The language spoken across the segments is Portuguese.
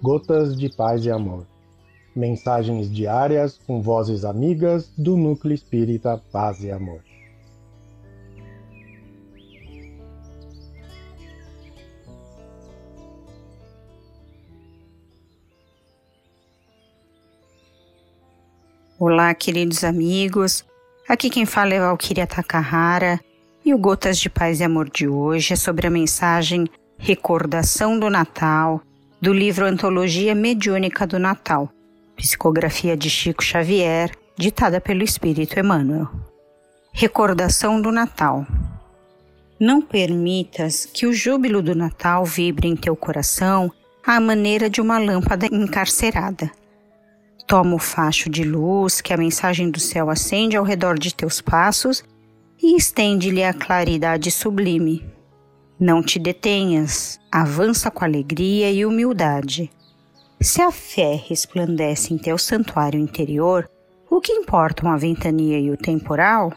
Gotas de Paz e Amor. Mensagens diárias com vozes amigas do Núcleo Espírita Paz e Amor. Olá, queridos amigos. Aqui quem fala é Valkyria Takahara e o Gotas de Paz e Amor de hoje é sobre a mensagem Recordação do Natal do livro Antologia Mediúnica do Natal, psicografia de Chico Xavier, ditada pelo Espírito Emmanuel. Recordação do Natal. Não permitas que o júbilo do Natal vibre em teu coração à maneira de uma lâmpada encarcerada Toma o facho de luz que a mensagem do céu acende ao redor de teus passos e estende-lhe a claridade sublime. Não te detenhas, avança com alegria e humildade. Se a fé resplandece em teu santuário interior, o que importam a ventania e o temporal?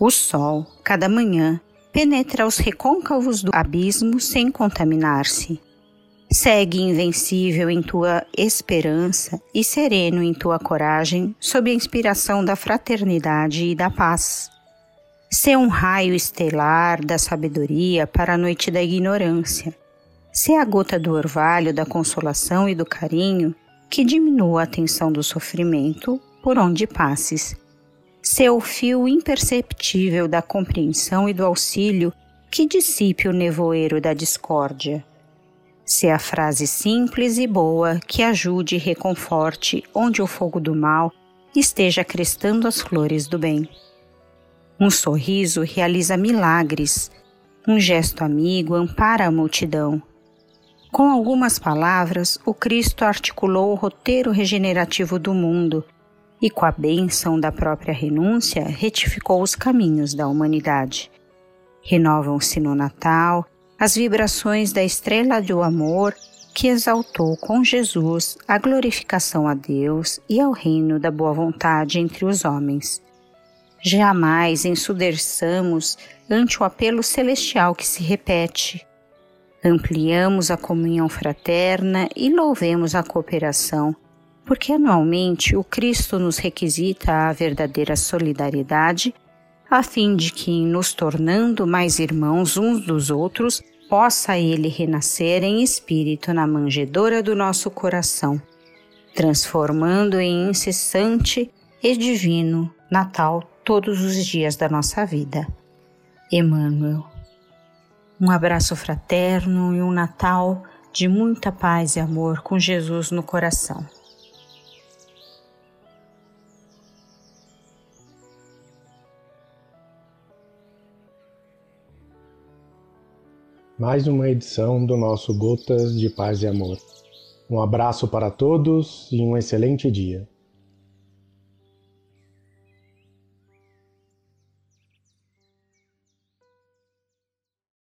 O sol, cada manhã, penetra os recôncavos do abismo sem contaminar-se Segue invencível em tua esperança e sereno em tua coragem, sob a inspiração da fraternidade e da paz. Sê um raio estelar da sabedoria para a noite da ignorância. Sê a gota do orvalho da consolação e do carinho que diminua a tensão do sofrimento por onde passes. Sê o fio imperceptível da compreensão e do auxílio que dissipe o nevoeiro da discórdia se a frase simples e boa que ajude e reconforte onde o fogo do mal esteja crestando as flores do bem. Um sorriso realiza milagres, um gesto amigo ampara a multidão. Com algumas palavras, o Cristo articulou o roteiro regenerativo do mundo e, com a bênção da própria renúncia, retificou os caminhos da humanidade. Renovam-se no Natal as vibrações da estrela do amor que exaltou com Jesus a glorificação a Deus e ao reino da boa vontade entre os homens. Jamais ensudeçamos ante o apelo celestial que se repete. Ampliamos a comunhão fraterna e louvemos a cooperação, porque anualmente o Cristo nos requisita a verdadeira solidariedade, a fim de que, nos tornando mais irmãos uns dos outros, possa ele renascer em espírito na manjedoura do nosso coração, transformando em incessante e divino Natal todos os dias da nossa vida. Emmanuel. Um abraço fraterno e um Natal de muita paz e amor com Jesus no coração. mais uma edição do nosso Gotas de Paz e Amor. Um abraço para todos e um excelente dia.